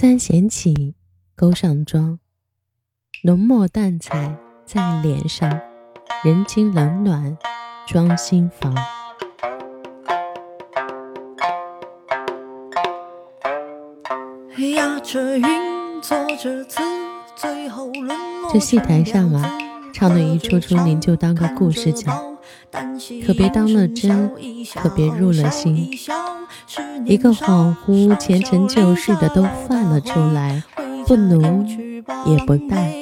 三弦起，勾上妆，浓墨淡彩在脸上，人情冷暖装心房。这戏台上啊，唱的一出出，您就当个故事讲。可别当了真，可别入了心。一个恍惚，前尘旧事的都泛了出来，不浓也不淡，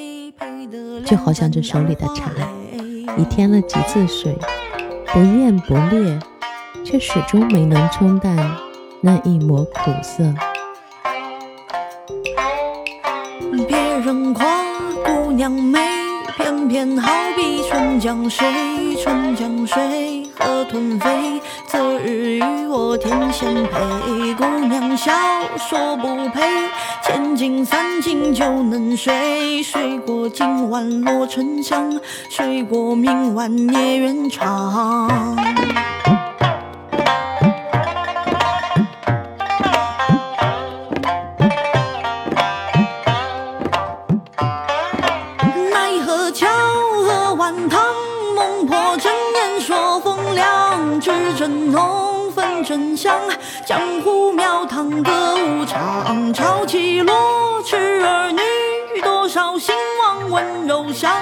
就好像这手里的茶，已添了几次水，不艳不烈，却始终没能冲淡那一抹苦涩。别人夸姑娘美。偏偏好比春江水，春江水，河豚飞。昨日与我天仙配，姑娘笑说不配。千金散尽就能睡，睡过今晚落沉香，睡过明晚夜缘长。真浓分真香，江湖庙堂歌舞场，潮起落痴儿女，多少兴亡温柔乡。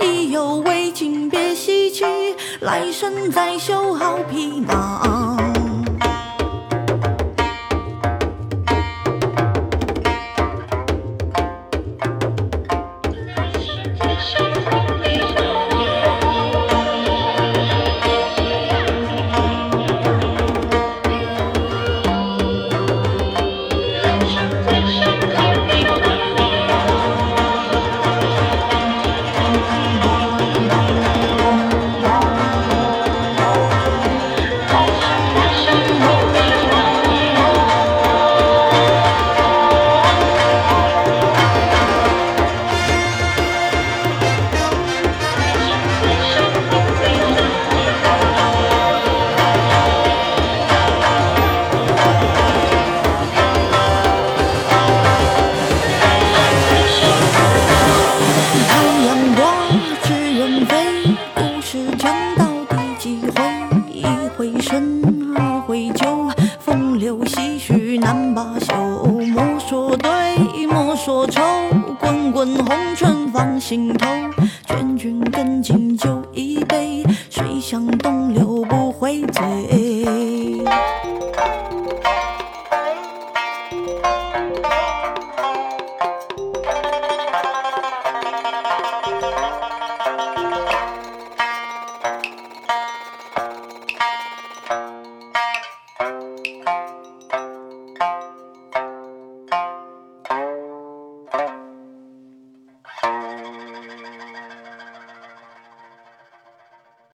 意犹未尽别西去，来生再修好皮囊。风流唏嘘难罢休莫说对莫说愁。滚滚红尘放心头劝君更尽酒一杯水向东流不回嘴。